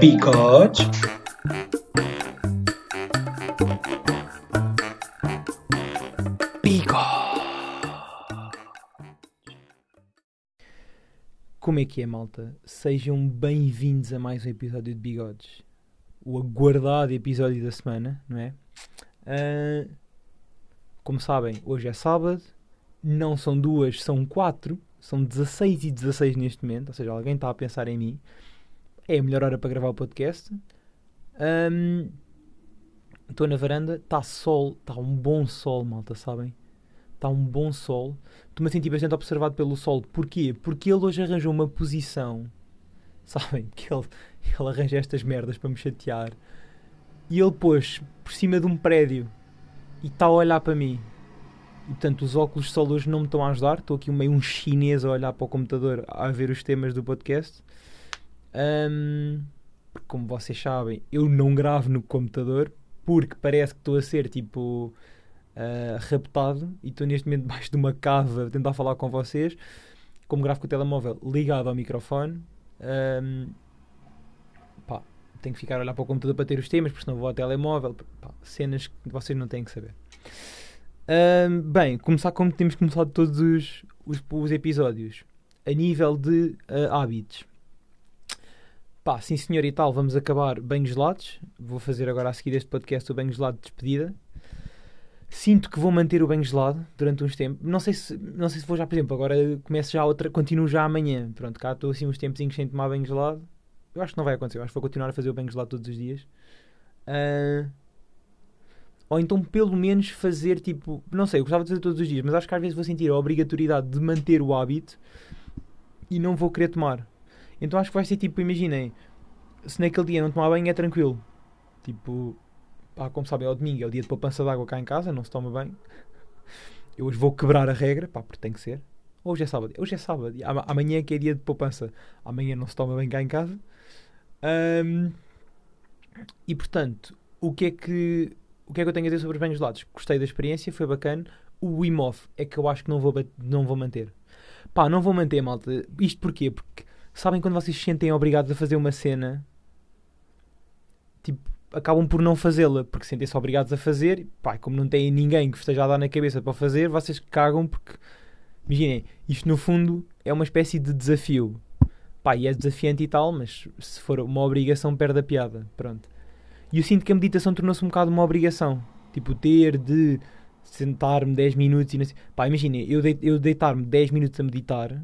Bigode. Como é que é, malta? Sejam bem-vindos a mais um episódio de Bigodes. O aguardado episódio da semana, não é? Ah, como sabem, hoje é sábado. Não são duas, são quatro. São 16 e 16 neste momento. Ou seja, alguém está a pensar em mim. É a melhor hora para gravar o podcast. Estou na varanda, está sol, está um bom sol, malta, sabem? Está um bom sol. Estou-me a sentir bastante observado pelo sol. Porquê? Porque ele hoje arranjou uma posição. Sabem? Que ele, ele arranja estas merdas para me chatear. E ele pôs por cima de um prédio. E está a olhar para mim. E portanto, os óculos de sol hoje não me estão a ajudar. Estou aqui meio um chinês a olhar para o computador a ver os temas do podcast. Porque, como vocês sabem, eu não gravo no computador. Porque parece que estou a ser tipo uh, raptado e estou neste momento debaixo de uma cava a tentar falar com vocês, como gravo com o telemóvel ligado ao microfone. Um, pá, tenho que ficar a olhar para o computador para ter os temas, porque senão vou ao telemóvel. Pá, cenas que vocês não têm que saber. Um, bem, começar como temos começado todos os, os, os episódios, a nível de uh, hábitos. Pá, sim senhor e tal, vamos acabar banhos gelados. Vou fazer agora a seguir este podcast o banho gelado de despedida. Sinto que vou manter o banho gelado durante uns tempos. Não sei se, não sei se vou já, por exemplo, agora começo já outra, continuo já amanhã. Pronto, cá estou assim uns tempinhos sem tomar banho gelado. Eu acho que não vai acontecer, eu acho que vou continuar a fazer o banho gelado todos os dias. Ah, ou então pelo menos fazer tipo, não sei, eu gostava de fazer todos os dias, mas acho que às vezes vou sentir a obrigatoriedade de manter o hábito e não vou querer tomar. Então acho que vai ser tipo, imaginem, se naquele dia não tomar banho é tranquilo. Tipo, pá, como sabem, é o domingo, é o dia de poupança de água cá em casa, não se toma banho. Eu hoje vou quebrar a regra, pá, porque tem que ser. Hoje é sábado, hoje é sábado, ama- amanhã é que é dia de poupança. Amanhã não se toma banho cá em casa. Ahm, e portanto, o que é que o que é que eu tenho a dizer sobre os banhos gelados? Gostei da experiência, foi bacana. O Wim Hof é que eu acho que não vou, não vou manter. Pá, não vou manter, malta. Isto porquê? Porque sabem quando vocês se sentem obrigados a fazer uma cena, tipo, acabam por não fazê-la, porque sentem-se obrigados a fazer, pá, como não têm ninguém que esteja a dar na cabeça para fazer, vocês cagam porque, imaginem, isto no fundo é uma espécie de desafio. Pá, e é desafiante e tal, mas se for uma obrigação perde a piada, pronto. E eu sinto que a meditação tornou-se um bocado uma obrigação, tipo, ter de sentar-me 10 minutos e não sei. Pá, imaginem, eu, dei- eu deitar-me 10 minutos a meditar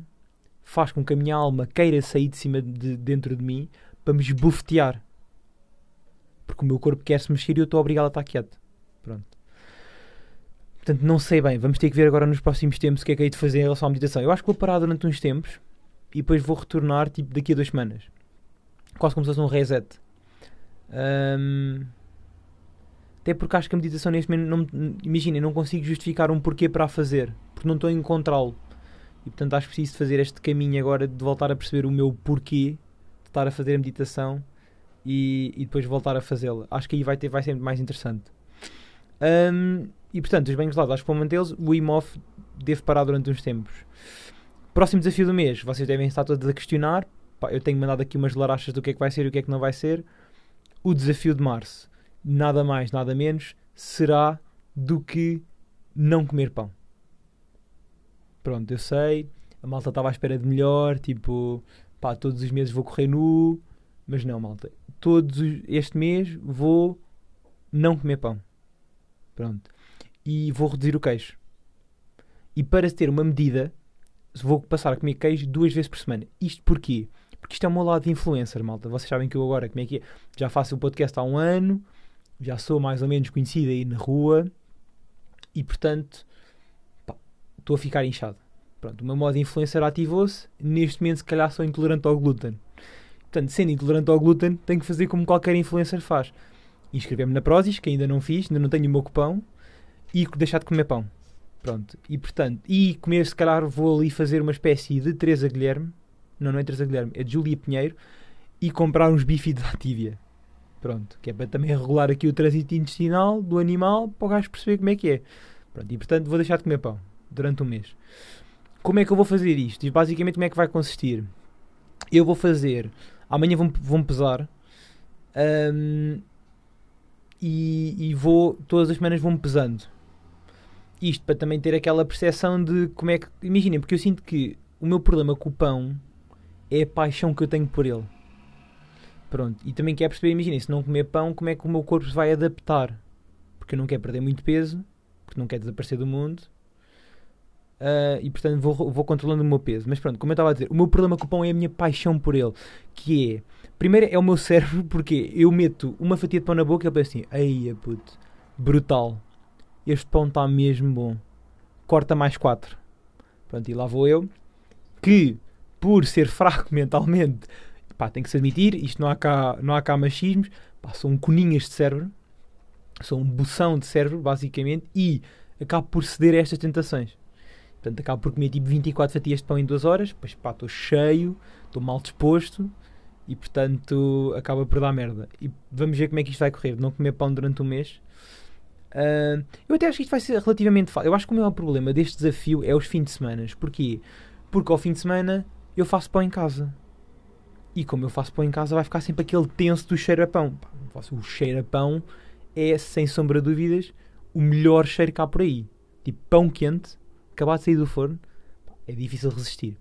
faz com que a minha alma queira sair de cima de dentro de mim para me esbofetear. Porque o meu corpo quer se mexer e eu estou obrigado a estar quieto. Pronto. Portanto, não sei bem. Vamos ter que ver agora nos próximos tempos o que é que hei de fazer em relação à meditação. Eu acho que vou parar durante uns tempos e depois vou retornar tipo daqui a duas semanas. Quase como se fosse um reset. Ahm, até porque acho que a meditação neste momento, não, imaginem, não consigo justificar um porquê para a fazer. Porque não estou a encontrá-lo. E portanto acho preciso de fazer este caminho agora de voltar a perceber o meu porquê de estar a fazer a meditação e, e depois voltar a fazê-la. Acho que aí vai, ter, vai ser mais interessante. Ahm, e portanto, os banhos gelados, acho que vou mantê-los. O Wim Hof devo parar durante uns tempos. Próximo desafio do mês, vocês devem estar todos a questionar. Eu tenho mandado aqui umas larachas do que é que vai ser e o que é que não vai ser. O desafio de março, nada mais, nada menos, será do que não comer pão. Pronto, eu sei, a malta estava à espera de melhor, tipo, pá, todos os meses vou correr nu, mas não, malta. Todos os- este mês vou não comer pão. Pronto. E vou reduzir o queijo. E para ter uma medida, vou passar a comer queijo duas vezes por semana. Isto porquê? Porque isto é o meu lado de influencer, malta. Vocês sabem que eu agora, como é que é? Já faço o podcast há um ano, já sou mais ou menos conhecido aí na rua e, portanto, estou a ficar inchado. Pronto, o meu modo influencer ativou-se. Neste momento, se calhar, sou intolerante ao glúten. Portanto, sendo intolerante ao glúten, tenho que fazer como qualquer influencer faz. Inscrever-me na Prozis, que ainda não fiz, ainda não tenho o meu cupão, e deixar de comer pão. Pronto. E, portanto, e comer, se calhar, vou ali fazer uma espécie de Teresa Guilherme. Não, não é Teresa Guilherme, é de Júlia Pinheiro. E comprar uns bifes da Tívia. Pronto. Que é para também regular aqui o trânsito intestinal do animal, para o gajo perceber como é que é. Pronto. E, portanto, vou deixar de comer pão durante um mês. Como é que eu vou fazer isto? E basicamente como é que vai consistir? Eu vou fazer Amanhã vão, vão pesar. Um, e, e vou, todas as semanas vão-me pesando. Isto para também ter aquela percepção de como é que. Imaginem, porque eu sinto que o meu problema com o pão é a paixão que eu tenho por ele. Pronto, e também quero perceber, imaginem, se não comer pão, como é que o meu corpo se vai adaptar? Porque eu não quero perder muito peso, porque não quero desaparecer do mundo. Uh, e portanto vou, vou controlando o meu peso. Mas pronto, como eu estava a dizer, o meu problema com o pão é a minha paixão por ele. Que é, primeiro é o meu cérebro, porque eu meto uma fatia de pão na boca e eu penso assim, ai puto, brutal, este pão está mesmo bom. Corta mais quatro. Pronto, e lá vou eu, que por ser fraco mentalmente, pá, tem que se admitir, isto não há cá, não há cá machismos, pá, um coninhas de cérebro, sou um bução de cérebro, basicamente, e acabo por ceder a estas tentações. Portanto, acabo por comer tipo 24 fatias de pão em 2 horas, depois pá, estou cheio, estou mal disposto e portanto acaba por dar merda. E vamos ver como é que isto vai correr. Não comer pão durante um mês. Uh, eu até acho que isto vai ser relativamente fácil. Eu acho que o maior problema deste desafio é os fins de semana. Porquê? Porque ao fim de semana eu faço pão em casa. E como eu faço pão em casa, vai ficar sempre aquele tenso do cheiro a pão. O cheiro a pão é, sem sombra de dúvidas, o melhor cheiro que há por aí. Tipo, pão quente acabado de sair do forno, é difícil resistir.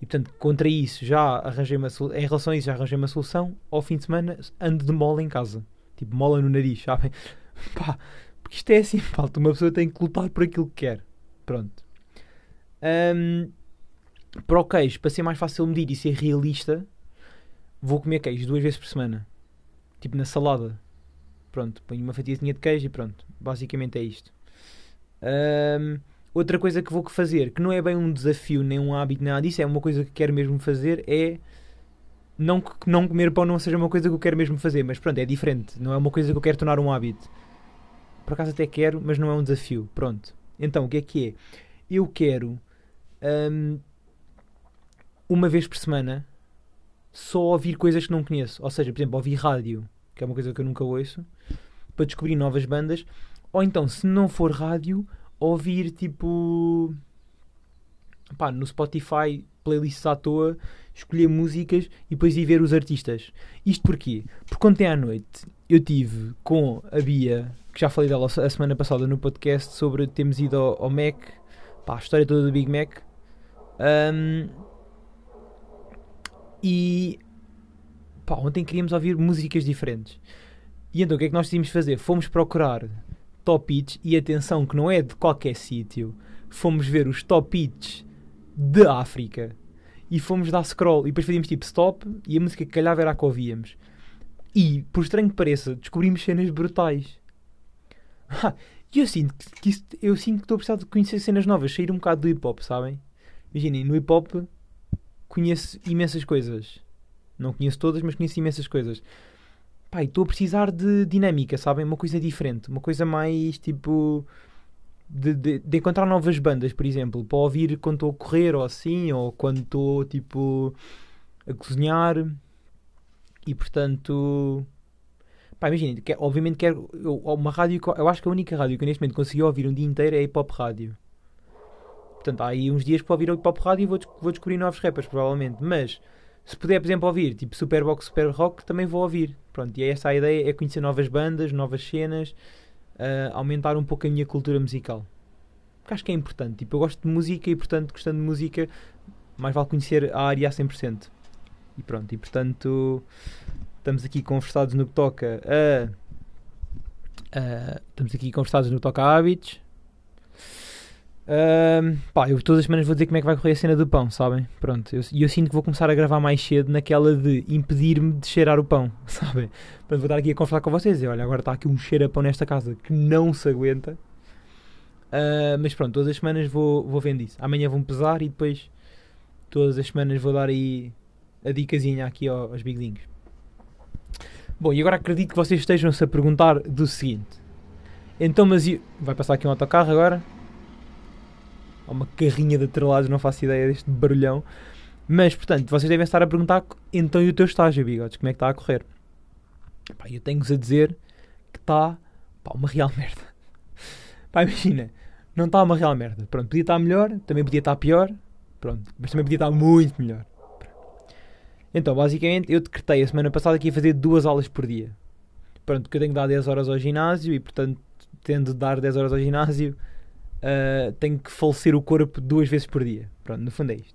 E portanto, contra isso, já arranjei uma solução. Em relação a isso, já arranjei uma solução. Ao fim de semana, ando de mola em casa. Tipo, mola no nariz, sabem? Pá, porque isto é assim, falta. Uma pessoa tem que lutar por aquilo que quer. Pronto. Um, para o queijo, para ser mais fácil medir e ser realista, vou comer queijo duas vezes por semana. Tipo na salada. Pronto, ponho uma fatiazinha de queijo e pronto. Basicamente é isto. Um, Outra coisa que vou fazer, que não é bem um desafio, nem um hábito, nada disso, é uma coisa que quero mesmo fazer, é não que não comer pão não seja uma coisa que eu quero mesmo fazer, mas pronto, é diferente, não é uma coisa que eu quero tornar um hábito. Por acaso até quero, mas não é um desafio. Pronto. Então, o que é que é? Eu quero um, uma vez por semana só ouvir coisas que não conheço. Ou seja, por exemplo, ouvir rádio, que é uma coisa que eu nunca ouço, para descobrir novas bandas. Ou então, se não for rádio, ouvir tipo pá, no Spotify playlists à toa, escolher músicas e depois ir ver os artistas. Isto porquê? Porque ontem à noite eu tive com a Bia, que já falei dela a semana passada no podcast, sobre termos ido ao, Mac, pá, a história toda do Big Mac. Um, e pá, ontem queríamos ouvir músicas diferentes. E então o que é que nós decidimos fazer? Fomos procurar top hits e atenção que não é de qualquer sítio. Fomos ver os top hits de África e fomos dar scroll e depois fazíamos tipo stop e a música que calhava era a que ouvíamos. E, por estranho que pareça, descobrimos cenas brutais. E eu sinto que, isso, eu sinto que estou a precisar de conhecer cenas novas, sair um bocado do hip hop, sabem? Imaginem, no hip hop conheço imensas coisas. Não conheço todas, mas conheço imensas coisas pá, estou a precisar de dinâmica, sabem? Uma coisa diferente, uma coisa mais tipo. De, de, de, encontrar novas bandas, por exemplo, para ouvir quando estou a correr ou assim, ou quando estou tipo a cozinhar. E portanto, pá, imagina, que, obviamente quero eu, uma rádio, eu acho que a única rádio que eu neste momento consegui ouvir um dia inteiro é hip hop rádio. Portanto, há aí uns dias para ouvir o hip hop rádio e vou, vou descobrir novos rappers, provavelmente. Mas se puder, por exemplo, ouvir tipo Superbox, Super Rock, também vou ouvir. Pronto, e é essa a ideia, é conhecer novas bandas, novas cenas, uh, aumentar um pouco a minha cultura musical. Porque acho que é importante. Tipo, eu gosto de música e, portanto, gostando de música, mais vale conhecer a área a 100%. E pronto, e portanto, estamos aqui conversados no que toca a. Uh, estamos aqui conversados no que toca a hábitos. Uh, pá, eu todas as semanas vou dizer como é que vai correr a cena do pão, sabem? Pronto, e eu, eu, sinto que vou começar a gravar mais cedo naquela de impedir-me de cheirar o pão, sabem? Portanto, vou estar aqui a conversar com vocês e olha, agora está aqui um cheiro a pão nesta casa que não se aguenta. Uh, mas pronto, todas as semanas vou, vou vendo isso. Amanhã vão pesar e depois todas as semanas vou dar aí a dicasinha aqui aos biglinhos. Bom, e agora acredito que vocês estejam-se a perguntar do seguinte. Então, mas eu... vai passar aqui um autocarro agora? Há uma carrinha de atrelados, não faço ideia deste barulhão. Mas, portanto, vocês devem estar a perguntar então e o teu estágio, bigodes, como é que está a correr? Pá, eu tenho-vos a dizer que está uma real merda. Pá, imagina, não está uma real merda. Pronto, podia estar melhor, também podia estar pior, pronto, mas também podia estar muito melhor. Então, basicamente, eu decretei a semana passada que ia fazer duas aulas por dia. Pronto, que eu tenho que dar 10 horas ao ginásio e, portanto, tendo de dar 10 horas ao ginásio, uh, tenho que falecer o corpo duas vezes por dia. Pronto, no fundo é isto.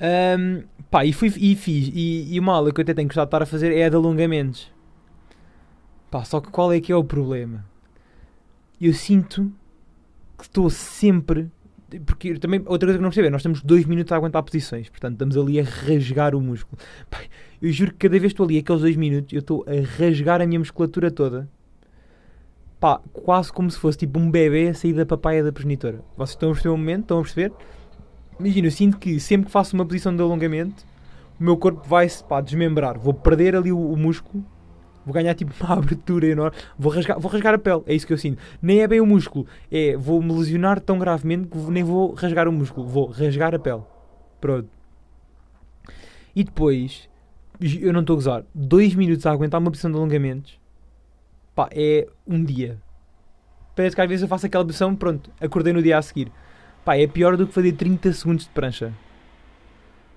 Um, pá, e, fui, e fiz. E, e uma aula que eu até tenho gostado de estar a fazer é a de alongamentos. Pá, só que qual é que é o problema? Eu sinto que estou sempre porque também, outra coisa que não percebo é, nós temos dois minutos a aguentar posições, portanto estamos ali a rasgar o músculo. Eu juro que cada vez que estou ali, aqueles dois minutos, eu estou a rasgar a minha musculatura toda. Pá, quase como se fosse tipo um bebê a sair da papaya da progenitora. Vocês estão a perceber o momento? Estão a perceber? Imagina, eu sinto que sempre que faço uma posição de alongamento, o meu corpo vai-se desmembrar. Vou perder ali o, o músculo Vou ganhar tipo uma abertura enorme. Vou rasgar, vou rasgar a pele. É isso que eu sinto. Nem é bem o músculo. É vou me lesionar tão gravemente que nem vou rasgar o músculo. Vou rasgar a pele. Pronto. E depois, eu não estou a gozar, dois minutos a aguentar uma posição de alongamentos. Pá, é um dia. Parece que às vezes eu faço aquela posição, pronto, acordei no dia a seguir. Pá, é pior do que fazer 30 segundos de prancha.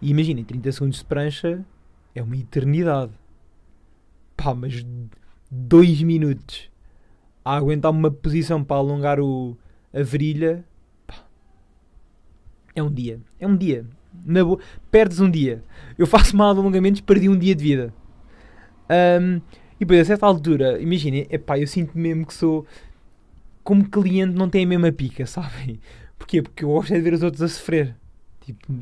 E imaginem, 30 segundos de prancha é uma eternidade pá, mas dois minutos a aguentar uma posição para alongar o, a virilha, pá, é um dia. É um dia. Na boa, perdes um dia. Eu faço mal alongamentos, perdi um dia de vida. Um, e depois, a certa altura, imaginem, epá, eu sinto mesmo que sou. Como cliente, não tem a mesma pica, sabem? Porquê? Porque eu gosto de ver os outros a sofrer. Tipo,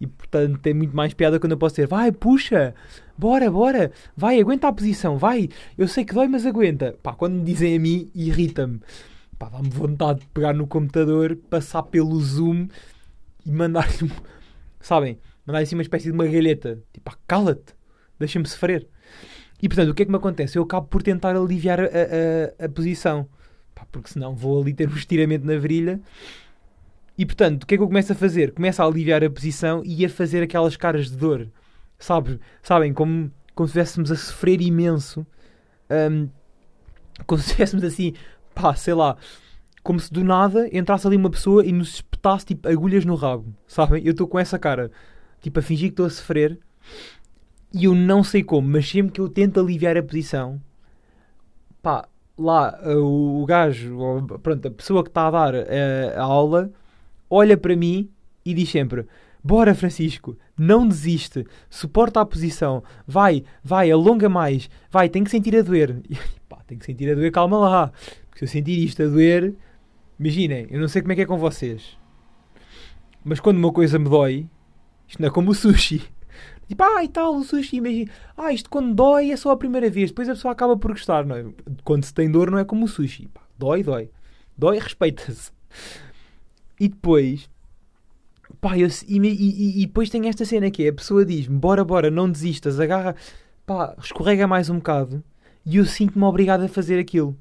e portanto tem muito mais piada quando eu posso dizer vai, puxa, bora, bora, vai, aguenta a posição, vai, eu sei que dói, mas aguenta. Pá, quando me dizem a mim, irrita-me. Pá, dá-me vontade de pegar no computador, passar pelo Zoom e mandar-lhe, sabem, mandar assim uma espécie de uma galheta. Tipo, pá, cala-te, deixa-me sofrer. E portanto, o que é que me acontece? Eu acabo por tentar aliviar a, a, a posição. Pá, porque senão vou ali ter um estiramento na virilha e portanto, o que é que eu começo a fazer? Começo a aliviar a posição e a fazer aquelas caras de dor. Sabe? Sabem? Como, como se estivéssemos a sofrer imenso. Um, como se estivéssemos assim, pá, sei lá. Como se do nada entrasse ali uma pessoa e nos espetasse tipo agulhas no rabo. Sabem? Eu estou com essa cara. Tipo, a fingir que estou a sofrer. E eu não sei como, mas sempre que eu tento aliviar a posição, pá, lá o, o gajo, pronto, a pessoa que está a dar a, a aula olha para mim e diz sempre: Bora, Francisco, não desiste, suporta a posição, vai, vai, alonga mais, vai, tem que sentir a doer. E, pá, tem que sentir a doer, calma lá, porque se eu sentir isto a doer, imaginem, eu não sei como é que é com vocês, mas quando uma coisa me dói, isto não é como o sushi. Tipo, ah, e tal, o sushi, imagina, ah, isto quando dói é só a primeira vez, depois a pessoa acaba por gostar, não é? Quando se tem dor não é como o sushi, pá, dói, dói, dói, respeita-se. E depois, pá, eu, e, e, e, depois tem esta cena que é, a pessoa diz-me, bora, bora, não desistas, agarra, pá, escorrega mais um bocado, e eu sinto-me obrigado a fazer aquilo.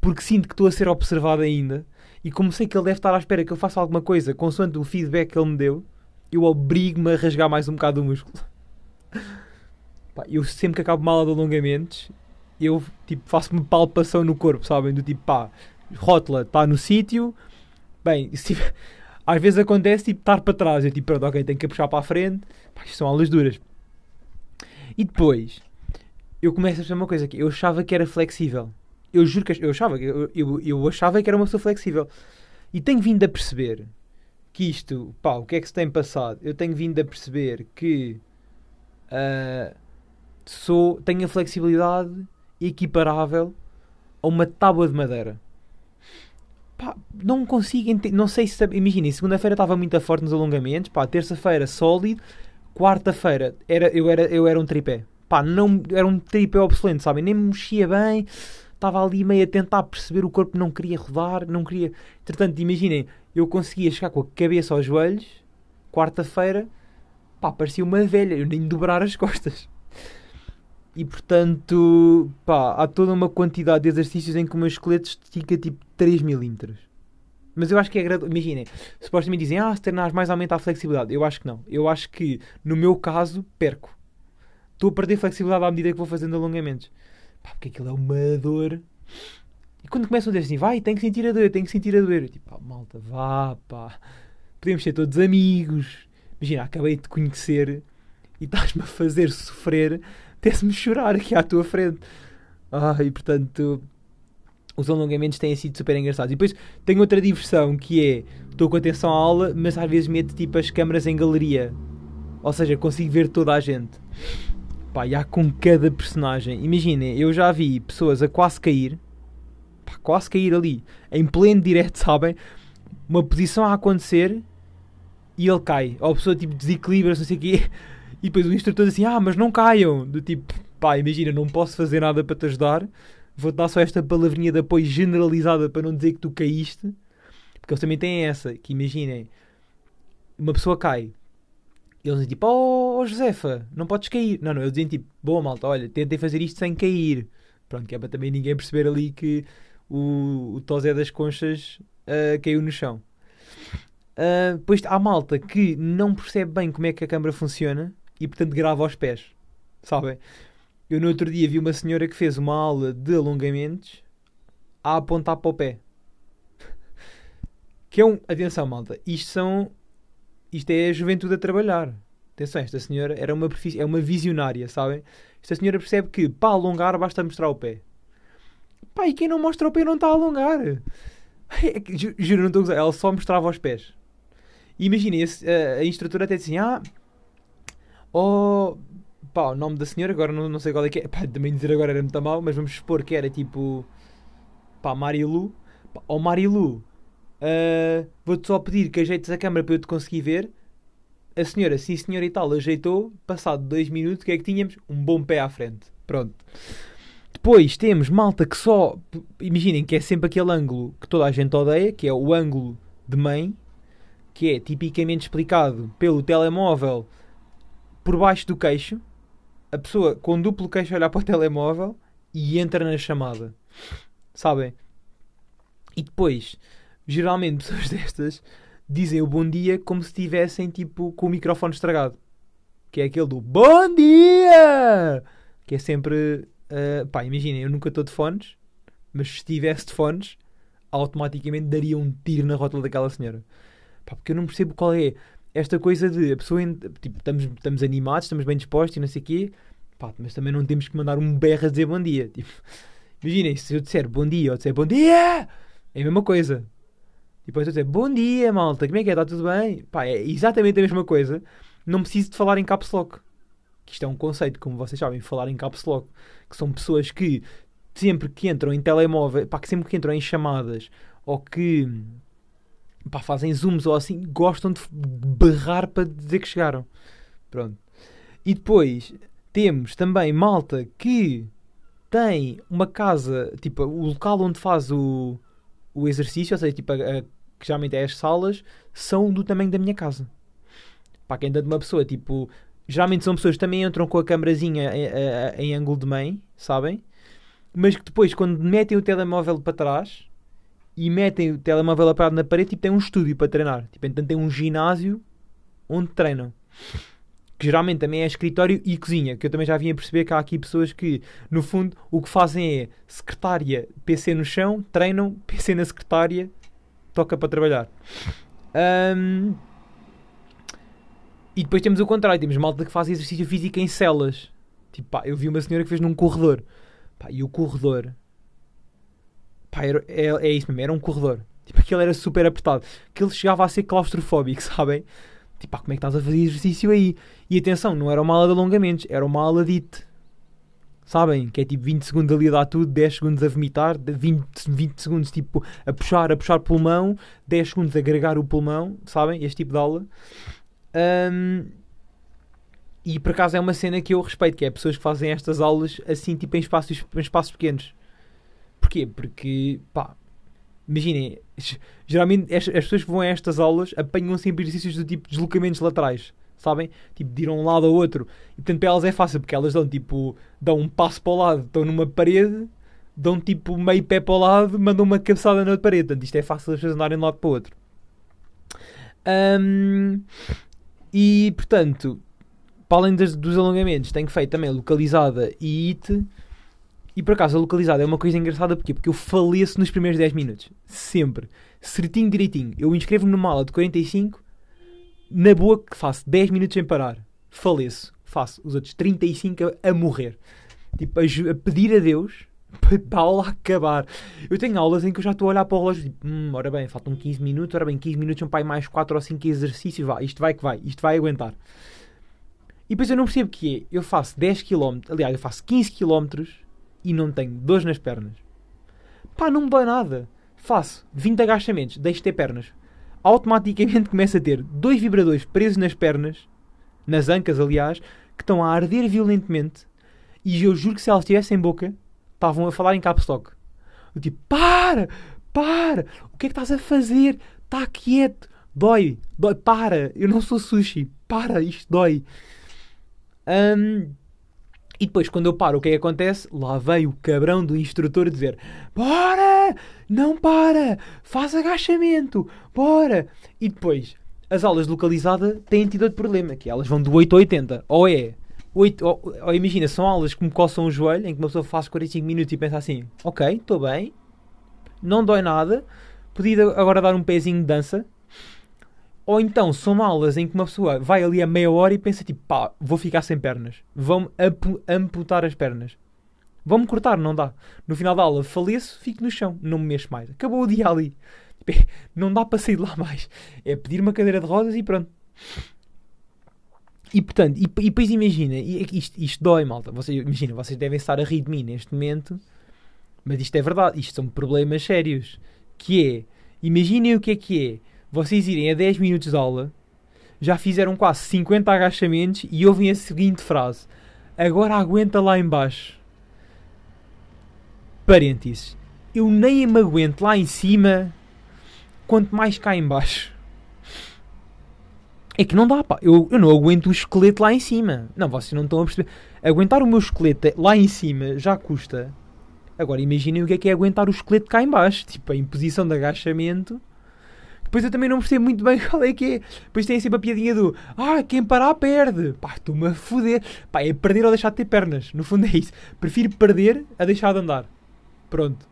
Porque sinto que estou a ser observado ainda, e como sei que ele deve estar à espera que eu faça alguma coisa, consoante o feedback que ele me deu, eu obrigo-me a rasgar mais um bocado o músculo. Pá, eu sempre que acabo mal de alongamentos, eu tipo, faço-me palpação no corpo, sabem? Do tipo, pá, rótula, está no sítio, Bem, se, às vezes acontece tipo estar para trás. Eu tipo, pronto, ok, tenho que puxar para a frente. Pá, isto são aulas duras. E depois, eu começo a perceber uma coisa que eu achava que era flexível. Eu juro que eu achava, eu, eu, eu achava que era uma pessoa flexível. E tenho vindo a perceber que isto, pá, o que é que se tem passado? Eu tenho vindo a perceber que uh, sou, tenho a flexibilidade equiparável a uma tábua de madeira pá, não consigo entender. Não sei se. Imaginem, segunda-feira estava muito forte nos alongamentos, pá, terça-feira sólido, quarta-feira era, eu, era, eu era um tripé. Pá, não, era um tripé obsolente, sabem? Nem me mexia bem, estava ali meio a tentar perceber o corpo, não queria rodar, não queria. Entretanto, imaginem, eu conseguia chegar com a cabeça aos joelhos, quarta-feira, pá, parecia uma velha, eu nem dobrar as costas. E portanto, pá, há toda uma quantidade de exercícios em que o meu esqueleto estica tipo 3 milímetros. Mas eu acho que é gradual. Imaginem, supostamente dizem, ah, se treinares mais aumenta a flexibilidade. Eu acho que não. Eu acho que, no meu caso, perco. Estou a perder flexibilidade à medida que vou fazendo alongamentos. Pá, porque aquilo é uma dor. E quando começam a dizer assim, vai, tem que sentir a dor, tem que sentir a dor. Eu, tipo, pá, malta, vá, pá. Podemos ser todos amigos. Imagina, acabei de conhecer e estás-me a fazer sofrer, até-se-me chorar aqui à tua frente. Ah, e portanto, os alongamentos têm sido super engraçados. E depois tenho outra diversão que é: estou com atenção à aula, mas às vezes meto tipo as câmaras em galeria. Ou seja, consigo ver toda a gente. Pá, e há com cada personagem. Imaginem, eu já vi pessoas a quase cair, pá, quase cair ali, em pleno direto, sabem? Uma posição a acontecer e ele cai. Ou a pessoa tipo desequilibra-se, não sei o quê. E depois o instrutor diz assim: Ah, mas não caiam. Do tipo, pá, imagina, não posso fazer nada para te ajudar. Vou-te dar só esta palavrinha de apoio generalizada para não dizer que tu caíste. Porque eles também têm essa, que imaginem, uma pessoa cai. Eles tipo, oh, oh Josefa, não podes cair. Não, não, eles dizem tipo, boa malta, olha, tentem fazer isto sem cair. Pronto, que é para também ninguém perceber ali que o, o das Conchas uh, caiu no chão. Uh, depois há malta que não percebe bem como é que a câmara funciona e portanto grava aos pés. Sabem? Eu no outro dia vi uma senhora que fez uma aula de alongamentos a apontar para o pé. Que é um. Atenção, malta. Isto são. Isto é a juventude a trabalhar. Atenção, esta senhora era uma, é uma visionária, sabem? Esta senhora percebe que para alongar basta mostrar o pé. Pá, e quem não mostra o pé não está a alongar. É juro, não estou a usar. Ela só mostrava os pés. Imaginem, a, a instrutora até dizia assim: Ah, oh, pá, o nome da senhora, agora não, não sei qual é que é. Pá, também dizer agora era muito mal, mas vamos supor que era tipo, pá, Marilu. Pá, oh, Marilu, uh, vou-te só pedir que ajeites a câmera para eu te conseguir ver. A senhora, sim senhora e tal, ajeitou. Passado dois minutos, o que é que tínhamos? Um bom pé à frente. Pronto. Depois temos malta que só. Imaginem que é sempre aquele ângulo que toda a gente odeia, que é o ângulo de mãe, que é tipicamente explicado pelo telemóvel por baixo do queixo, a pessoa com duplo queixo olhar para o telemóvel e entra na chamada. Sabem? E depois, geralmente, pessoas destas dizem o bom dia como se estivessem tipo com o microfone estragado. Que é aquele do Bom dia! Que é sempre. Uh, pá, imaginem, eu nunca estou de fones, mas se estivesse de fones, automaticamente daria um tiro na rótula daquela senhora. Pá, porque eu não percebo qual é esta coisa de a pessoa, tipo, estamos, estamos animados, estamos bem dispostos e não sei o quê, pá, mas também não temos que mandar um berro a dizer bom dia. Tipo, imaginem, se eu disser bom dia ou disser bom dia, é a mesma coisa. Depois eu dizer bom dia, malta, como é que é? Está tudo bem? Pá, é exatamente a mesma coisa. Não preciso de falar em caps lock. Que isto é um conceito, como vocês sabem, falar em caps lock. Que são pessoas que sempre que entram em telemóvel, pá, que sempre que entram em chamadas ou que pá, fazem zooms ou assim, gostam de berrar para dizer que chegaram. Pronto. E depois temos também malta que tem uma casa, tipo, o local onde faz o, o exercício, ou seja, tipo, a, a, que geralmente é as salas, são do tamanho da minha casa. Para quem de uma pessoa, tipo, geralmente são pessoas que também entram com a câmerazinha em, em, em ângulo de mãe, sabem? Mas que depois, quando metem o telemóvel para trás, e metem o telemóvel parado na parede tipo, tem um estúdio para treinar. Tipo, então tem um ginásio onde treinam. Que geralmente também é escritório e cozinha. Que eu também já vim a perceber que há aqui pessoas que, no fundo, o que fazem é secretária, PC no chão, treinam, PC na secretária, toca para trabalhar. Um, e depois temos o contrário, temos malta que faz exercício físico em celas. Tipo, pá, eu vi uma senhora que fez num corredor. Pá, e o corredor Pá, era, é, é isso mesmo, era um corredor. Tipo, aquele era super apertado. Ele chegava a ser claustrofóbico, sabem? Tipo, pá, como é que estás a fazer exercício aí? E atenção, não era uma aula de alongamentos, era uma aula de IT. Sabem? Que é tipo 20 segundos ali a dar tudo, 10 segundos a vomitar, 20, 20 segundos tipo a puxar, a puxar pulmão, 10 segundos a agregar o pulmão, sabem? Este tipo de aula. Um, e por acaso é uma cena que eu respeito, que é pessoas que fazem estas aulas assim, tipo em espaços, em espaços pequenos. Porquê? Porque, pá, imaginem, geralmente as, as, pessoas que vão a estas aulas apanham sempre exercícios do tipo deslocamentos laterais, sabem? Tipo, de ir a um lado ao outro. E portanto para elas é fácil, porque elas dão tipo, dão um passo para o lado, estão numa parede, dão tipo meio pé para o lado, mandam uma cabeçada na parede. Portanto, isto é fácil as pessoas andarem de um lado para o outro. Um, e portanto, para além dos, dos alongamentos, tenho feito também localizada e IT e por acaso a localizada é uma coisa engraçada porque, porque eu faleço nos primeiros 10 minutos. Sempre. Certinho, direitinho. Eu inscrevo-me numa aula de 45, na boa que faço 10 minutos sem parar. Faleço. faço os outros 35 a, a morrer. Tipo, a, a pedir a Deus para, a aula acabar. Eu tenho aulas em que eu já estou a olhar para o relógio tipo, hum, ora bem, faltam 15 minutos, ora bem, 15 minutos para aí mais 4 ou 5 exercícios, vá, isto vai que vai, isto vai aguentar. E depois eu não percebo que é, eu faço 10 km, aliás, eu faço 15 km e não tenho dores nas pernas. Pá, não me dói nada. Faço 20 agachamentos, deixo de ter pernas. Automaticamente começo a ter dois vibradores presos nas pernas, nas ancas, aliás, que estão a arder violentamente. E eu juro que se elas tivessem boca, estavam a falar em caps lock. Eu tipo, para, para, o que é que estás a fazer? Está quieto, dói, dói, para, eu não sou sushi, para, isto dói. Hum, e depois, quando eu paro, o que é que acontece? Lá vem o cabrão do instrutor dizer: Bora! Não para! Faz agachamento! Bora! E depois, as aulas de localizada têm tido outro problema, que elas vão do 8 a 80. Ou é 8, ou, ou imagina, são aulas que me coçam o joelho, em que uma pessoa faz 45 minutos e pensa assim: Ok, estou bem, não dói nada, podia agora dar um pezinho de dança. Ou então são aulas em que uma pessoa vai ali a meia hora e pensa tipo, pá, vou ficar sem pernas. Vão-me ampu- amputar as pernas. Vão-me cortar, não dá. No final da aula faleço, fico no chão, não me mexo mais. Acabou o dia ali. Não dá para sair de lá mais. É pedir uma cadeira de rodas e pronto. E portanto, e, e depois imagina, isto, isto dói, malta. Vocês, imagina, vocês devem estar a rir de mim neste momento, mas isto é verdade. Isto são problemas sérios. Que é, imaginem o que é que é vocês irem a 10 minutos de aula, já fizeram quase 50 agachamentos e ouvem a seguinte frase: Agora aguenta lá em baixo. Parênteses. Eu nem me aguento lá em cima, quanto mais cá em baixo. É que não dá, pá. Eu, eu não aguento o esqueleto lá em cima. Não, vocês não estão a perceber. Aguentar o meu esqueleto lá em cima já custa. Agora imaginem o que é que é aguentar o esqueleto cá em baixo. Tipo, em posição de agachamento. Depois eu também não percebo muito bem qual é que é. Depois tem sempre a piadinha do Ah, quem parar perde. Pá, estou-me a foder. Pá, é perder ou deixar de ter pernas. No fundo é isso. Prefiro perder a deixar de andar. Pronto.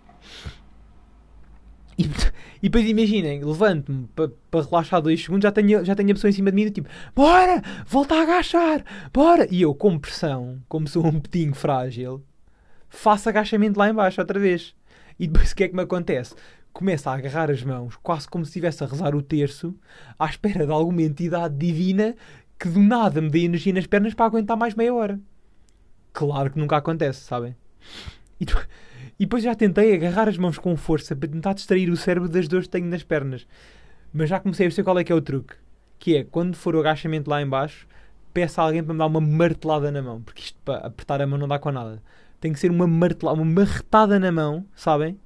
E, e depois imaginem, levanto-me para pa relaxar dois segundos, já tenho, já tenho a pessoa em cima de mim, tipo, bora, volta a agachar, bora. E eu, com pressão, como sou um petinho frágil, faço agachamento lá em baixo outra vez. E depois o que é que me acontece? Começo a agarrar as mãos, quase como se estivesse a rezar o terço, à espera de alguma entidade divina que do nada me dê energia nas pernas para aguentar mais meia hora. Claro que nunca acontece, sabem? E, e depois já tentei agarrar as mãos com força para tentar distrair o cérebro das dores que tenho nas pernas. Mas já comecei a perceber qual é que é o truque. Que é, quando for o agachamento lá em baixo, peço a alguém para me dar uma martelada na mão. Porque isto para apertar a mão não dá com nada. Tem que ser uma martelada, uma marretada na mão, sabem?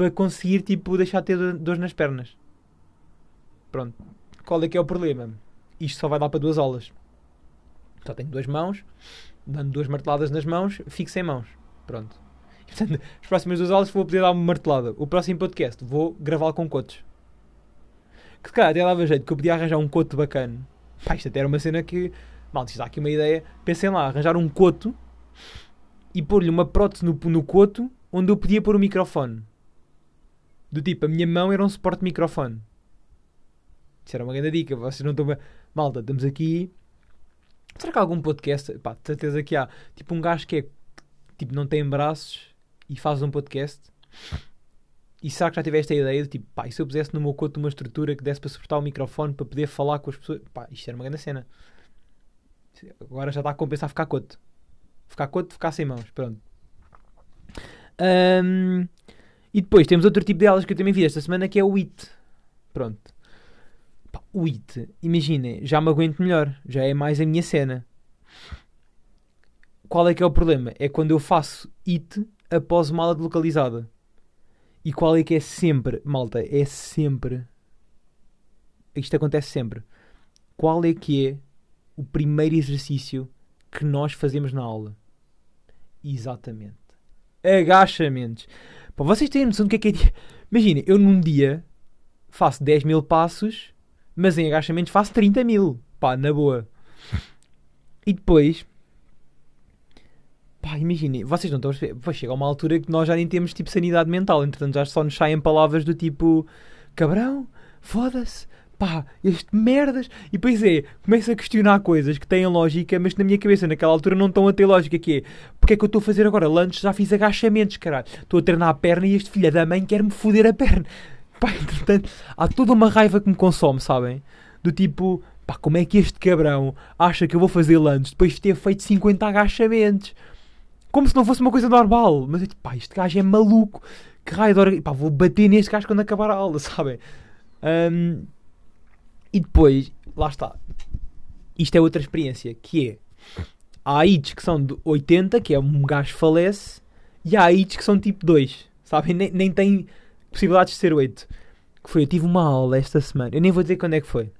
Para conseguir, tipo, deixar de ter do- dores nas pernas. Pronto. Qual é que é o problema? Isto só vai dar para duas aulas. Só tenho duas mãos, dando duas marteladas nas mãos, fico sem mãos. Pronto. E, portanto, as próximas duas aulas vou poder dar uma martelada. O próximo podcast vou gravá-lo com cotos. Que calhar até dava jeito que eu podia arranjar um coto bacana. Pá, isto até era uma cena que. Mal, isto dá aqui uma ideia. Pensem lá, arranjar um coto e pôr-lhe uma prótese no, no coto onde eu podia pôr o microfone. Do tipo, a minha mão era um suporte de microfone. Isso era uma grande dica. Vocês não estão bem. Malta, estamos aqui. Será que há algum podcast? Pá, de certeza que há. Tipo, um gajo que é. Tipo, não tem braços e faz um podcast. E será que já tiveste a ideia de tipo, pá, e se eu pusesse no meu coto uma estrutura que desse para suportar o microfone para poder falar com as pessoas? Pá, isto era uma grande cena. Agora já está a compensar ficar coto. Ficar coto, ficar sem mãos. Pronto. Ahm, e depois temos outro tipo de aulas que eu também vi esta semana que é o IT. Pronto. O IT, imaginem, já me aguento melhor. Já é mais a minha cena. Qual é que é o problema? É quando eu faço IT após uma aula de localizada. E qual é que é sempre, malta? É sempre. Isto acontece sempre. Qual é que é o primeiro exercício que nós fazemos na aula? Exatamente. Agachamentos. Vocês terem noção do que é que é. di- Imagina, eu num dia faço 10 mil passos, mas em agachamentos faço 30 mil. Pá, na boa. E depois. Pá, imaginem, vocês não estão a perceber. Depois chega a uma altura que nós já nem temos tipo sanidade mental. Entretanto, já só nos saem palavras do tipo: cabrão, foda-se, pá, este merdas. E depois é, começo a questionar coisas que têm lógica, mas na minha cabeça, naquela altura, não estão a ter lógica. Que é, porque é que eu estou a fazer agora? Lanches, já fiz agachamentos, caralho. Estou a treinar a perna e este filho da mãe quer-me foder a perna. Pá, entretanto, há toda uma raiva que me consome, sabem? Do tipo, pá, como é que este cabrão acha que eu vou fazer lanches depois de ter feito 50 agachamentos? Como se não fosse uma coisa normal. Mas, pá, este gajo é maluco. Que raio de. Pá, vou bater neste gajo quando acabar a aula, sabem? Um, e depois, lá está. Isto é outra experiência, que é... Há AIDs que são de 80, que é um gajo falece, e há AIDs que são tipo 2, sabem? Nem, nem tem possibilidades de ser 8. Que foi, eu tive uma aula esta semana, eu nem vou dizer quando é que foi.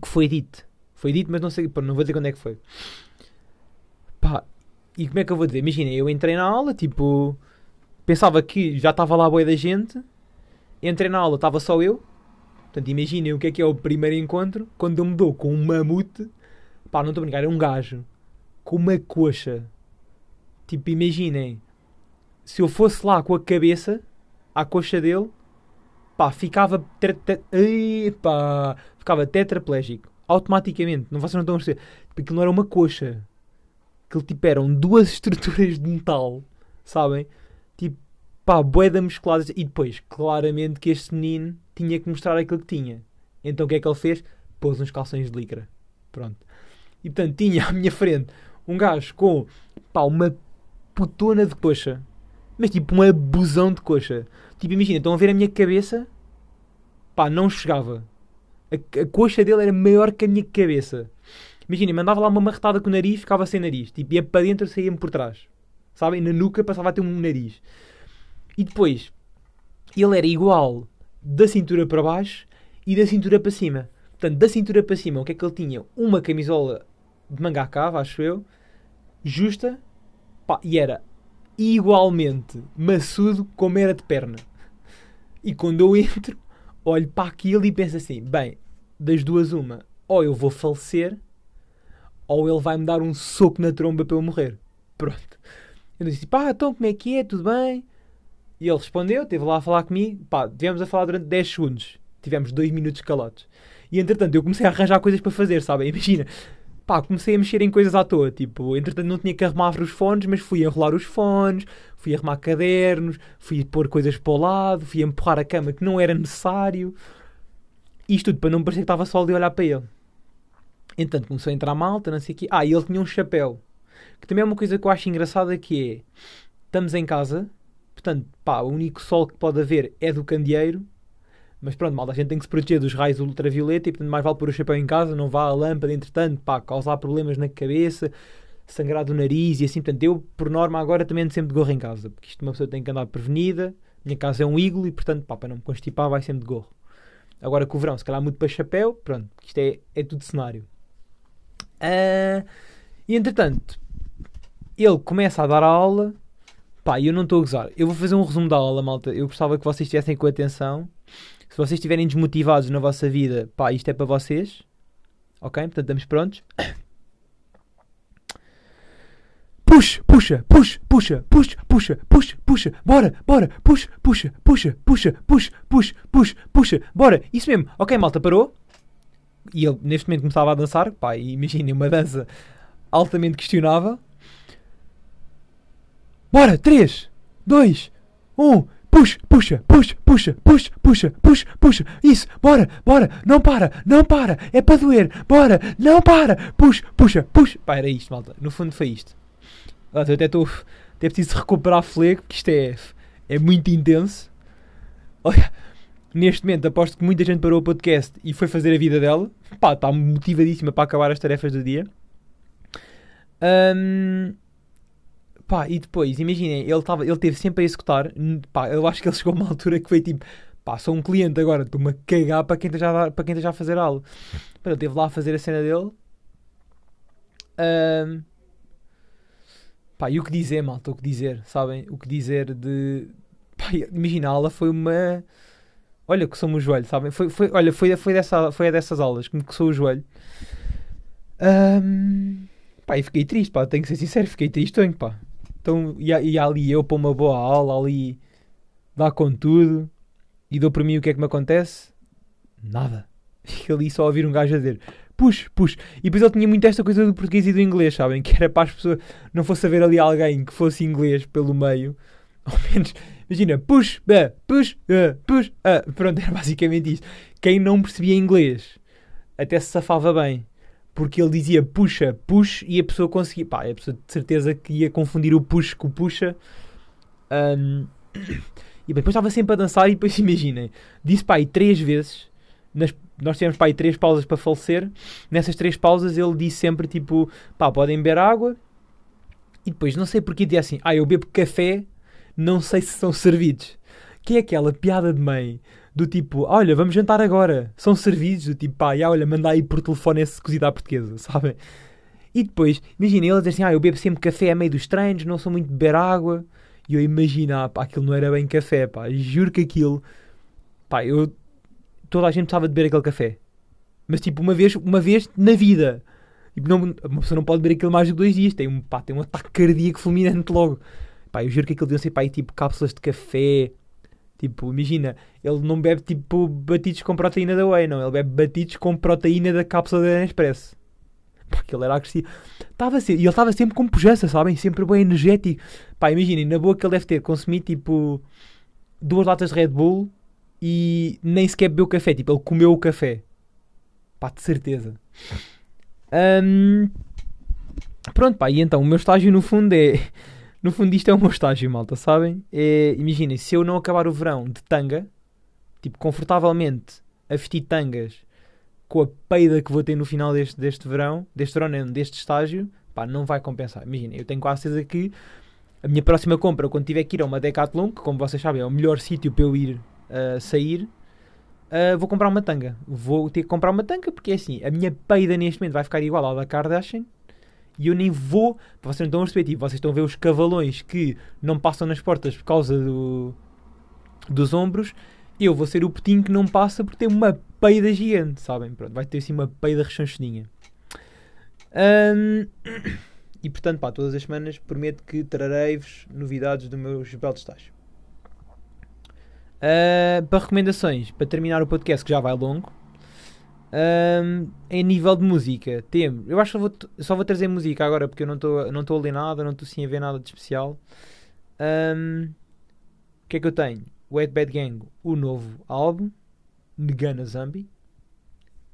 Que foi dito. Foi dito, mas não sei, não vou dizer quando é que foi. Pá, e como é que eu vou dizer? Imagina, eu entrei na aula, tipo, pensava que já estava lá a boia da gente, entrei na aula, estava só eu. Portanto, imaginem o que é que é o primeiro encontro, quando eu me dou com um mamute, pá, não estou a brincar, é um gajo, com uma coxa. Tipo, imaginem, se eu fosse lá com a cabeça, à coxa dele, pá, ficava, te, te, ficava tetraplégico. Automaticamente. Não, vocês não estão a perceber. Tipo, aquilo não era uma coxa. Aquilo tipo eram duas estruturas de metal. Sabem? Tipo, pá, boeda musculadas. E depois, claramente que este menino tinha que mostrar aquilo que tinha. Então o que é que ele fez? Pôs uns calções de licra. Pronto. E portanto tinha à minha frente um gajo com pá, uma putona de coxa. Mas tipo um abusão de coxa. Tipo, imagina, estão a ver a minha cabeça? Pá, não chegava. A, a coxa dele era maior que a minha cabeça. Imagina, mandava lá uma marretada com o nariz, ficava sem nariz. Tipo, ia para dentro, saía-me por trás. Sabem? Na nuca passava a ter um nariz. E depois, ele era igual da cintura para baixo e da cintura para cima. Portanto, da cintura para cima, o que é que ele tinha? Uma camisola de manga à cava, acho eu, justa, pá, e era igualmente maçudo como era de perna. E quando eu entro, olho para aquilo e penso assim: bem, das duas, uma, ou eu vou falecer, ou ele vai me dar um soco na tromba para eu morrer. Pronto. Eu disse: pá, então como é que é? Tudo bem? E ele respondeu, esteve lá a falar comigo. Pá, tivemos a falar durante 10 segundos. Tivemos 2 minutos calados. E entretanto, eu comecei a arranjar coisas para fazer, sabem? Imagina, pá, comecei a mexer em coisas à toa. Tipo, entretanto não tinha que arrumar os fones, mas fui a enrolar os fones, fui a arrumar cadernos, fui a pôr coisas para o lado, fui a empurrar a cama que não era necessário. Isto tudo para não parecer que estava só de olhar para ele. Entretanto começou a entrar malta, não sei o quê. Ah, e ele tinha um chapéu. Que também é uma coisa que eu acho engraçada que é... Estamos em casa, portanto, pá, o único sol que pode haver é do candeeiro mas pronto, malta, a gente tem que se proteger dos raios ultravioleta e portanto mais vale pôr o chapéu em casa, não vá à lâmpada, entretanto, pá, causar problemas na cabeça, sangrar do nariz e assim. Portanto, eu, por norma, agora também ando sempre de gorro em casa, porque isto uma pessoa tem que andar prevenida. Minha casa é um iglo e, portanto, pá, para não me constipar, vai sempre de gorro. Agora com o verão, se calhar muito para chapéu, pronto, isto é, é tudo cenário. Uh, e entretanto, ele começa a dar a aula, pá, e eu não estou a gozar. Eu vou fazer um resumo da aula, malta. Eu gostava que vocês estivessem com atenção se vocês estiverem desmotivados na vossa vida, pá, isto é para vocês. Ok? Portanto, estamos prontos. Puxa, puxa, puxa, puxa, puxa, puxa, puxa, puxa, bora, bora, puxa, puxa, puxa, puxa, puxa, puxa, puxa, puxa, bora. Isso mesmo. Ok, malta, parou. E ele neste momento começava a dançar. Pá, imaginem uma dança altamente questionável. Bora, três, dois, um. Puxa, puxa, puxa, puxa, puxa, puxa, puxa, puxa. Isso, bora, bora, não para, não para, é para doer, bora, não para. Puxa, puxa, puxa. Pá, era isto, malta. No fundo foi isto. Eu até estou. Até preciso recuperar fôlego, porque isto é, é muito intenso. Olha, neste momento aposto que muita gente parou o podcast e foi fazer a vida dela. Pá, está motivadíssima para acabar as tarefas do dia. Hum, Pá, e depois, imaginem, ele, tava, ele teve sempre a executar. Pá, eu acho que ele chegou a uma altura que foi tipo, pá, sou um cliente agora, estou-me a cagar para quem esteja para quem esteja a fazer algo. Pá, ele esteve lá a fazer a cena dele. Um, pá, e o que dizer, malta, o que dizer, sabem? O que dizer de. Pá, imagina, a aula foi uma. Olha, que sou o joelho, sabem? Foi, foi, olha, foi, foi, dessa, foi dessas aulas que me coçou o joelho. Um, pá, e fiquei triste, pá, tenho que ser sincero, fiquei triste, pá. Então, e, ali eu para uma boa aula, ali dá com tudo, e dou para mim o que é que me acontece? nada. Fiquei ali só a ouvir um gajo a dizer. E depois ele tinha muito esta coisa do português e do inglês, sabem? Que era para as pessoas não fosse haver ali alguém que fosse inglês pelo meio, ao menos, imagina, push, uh, push, uh, push, uh. pronto, era basicamente isto. Quem não percebia inglês até se safava bem, porque ele dizia puxa, push e a pessoa conseguia, pá, a pessoa de certeza que ia confundir o push com o puxa. Um, e depois estava sempre a dançar e depois imaginem, disse pá, aí três vezes nas nós tivemos pá, aí três pausas para falecer. Nessas três pausas ele disse sempre tipo, pá, podem beber água. E depois, não sei porque dizia assim, ah, eu bebo café, não sei se são servidos. Que é aquela piada de mãe do tipo, olha, vamos jantar agora, são servidos, do tipo, pá, e, olha, manda aí por telefone esse cozido à portuguesa, sabem? E depois, imagina, ele diz assim, ah, eu bebo sempre café a meio dos treinos, não sou muito de beber água. E eu imagino, ah, pá, aquilo não era bem café, pá, juro que aquilo, pá, eu toda a gente precisava de beber aquele café. Mas tipo, uma vez, uma vez na vida. Tipo, não, uma pessoa não pode beber aquilo mais de dois dias. Tem um, pá, tem um ataque cardíaco fulminante logo. Pá, eu juro que aquilo devia ser pá, aí, tipo cápsulas de café. Tipo, imagina, ele não bebe tipo batidos com proteína da whey, não. Ele bebe batidos com proteína da cápsula da Nespresso. Pá, aquilo era agressivo. Tava e ele estava sempre com pujança, sabem? Sempre bem energético. Pá, imaginem, na boa que ele deve ter consumido tipo duas latas de Red Bull e nem sequer bebeu café. Tipo, ele comeu o café. Pá, de certeza. Um, pronto, pá, e então o meu estágio no fundo é. No fundo, isto é o meu estágio, malta, sabem? É, Imaginem, se eu não acabar o verão de tanga, tipo, confortavelmente a vestir tangas com a peida que vou ter no final deste, deste verão, deste verão, não, deste estágio, pá, não vai compensar. Imaginem, eu tenho quase certeza que a minha próxima compra, quando tiver que ir a uma Decathlon, que como vocês sabem é o melhor sítio para eu ir uh, sair, uh, vou comprar uma tanga. Vou ter que comprar uma tanga porque é assim, a minha peida neste momento vai ficar igual à da Kardashian e eu nem vou. Vocês não estão a perceber, tipo, vocês estão a ver os cavalões que não passam nas portas por causa do, dos ombros. Eu vou ser o petinho que não passa porque tem uma peida gigante, sabem? Pronto, vai ter assim uma peida rechonchudinha. Um, e portanto, pá, todas as semanas prometo que trarei-vos novidades do meu belo estágio. Uh, para recomendações, para terminar o podcast que já vai longo, um, em nível de música, temos. Eu acho que vou, só vou trazer música agora porque eu não estou não a ler nada, não estou assim a ver nada de especial. Um, o que é que eu tenho? Wet Bad Gang, o novo álbum, Negana Zambi.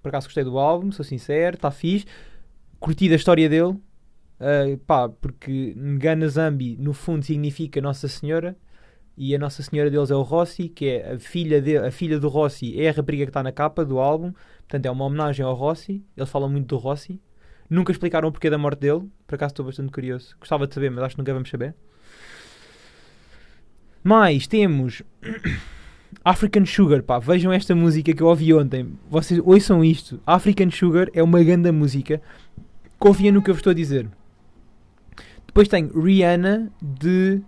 Por acaso gostei do álbum, sou sincero, está fixe. Curti da história dele, uh, pá, porque Negana Zambi no fundo significa Nossa Senhora e a Nossa Senhora deles é o Rossi, que é a filha, de, a filha do Rossi, é a rapariga que está na capa do álbum, portanto é uma homenagem ao Rossi, eles falam muito do Rossi. Nunca explicaram o porquê da morte dele, por acaso estou bastante curioso. Gostava de saber, mas acho que nunca vamos saber. Mais temos African Sugar, pá, vejam esta música que eu ouvi ontem. Vocês ouçam isto. African Sugar é uma grande música. Confia no que eu vos estou a dizer. Depois tem Rihanna de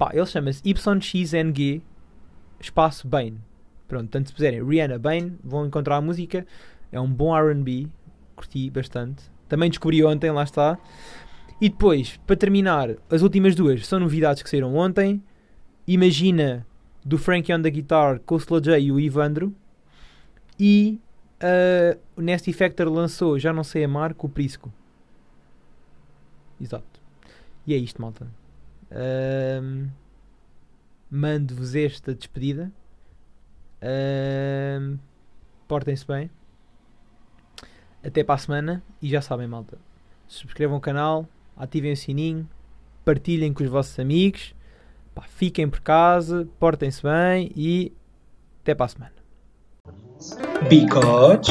Pá, ele chama-se YXNG espaço Bane. Pronto, tanto se puserem Rihanna Bane, vão encontrar a música. É um bom RB, curti bastante. Também descobri ontem, lá está. E depois, para terminar, as últimas duas são novidades que saíram ontem. Imagina do Frankie on the Guitar com o Slow J e o Ivandro. E uh, o Nasty Factor lançou, já não sei a marca, o Prisco. Exato. E é isto, malta. Um, Mando-vos esta despedida. Portem-se bem. Até para a semana. E já sabem, malta. Subscrevam o canal, ativem o sininho, partilhem com os vossos amigos. Pá, fiquem por casa, portem-se bem e até para a semana. Because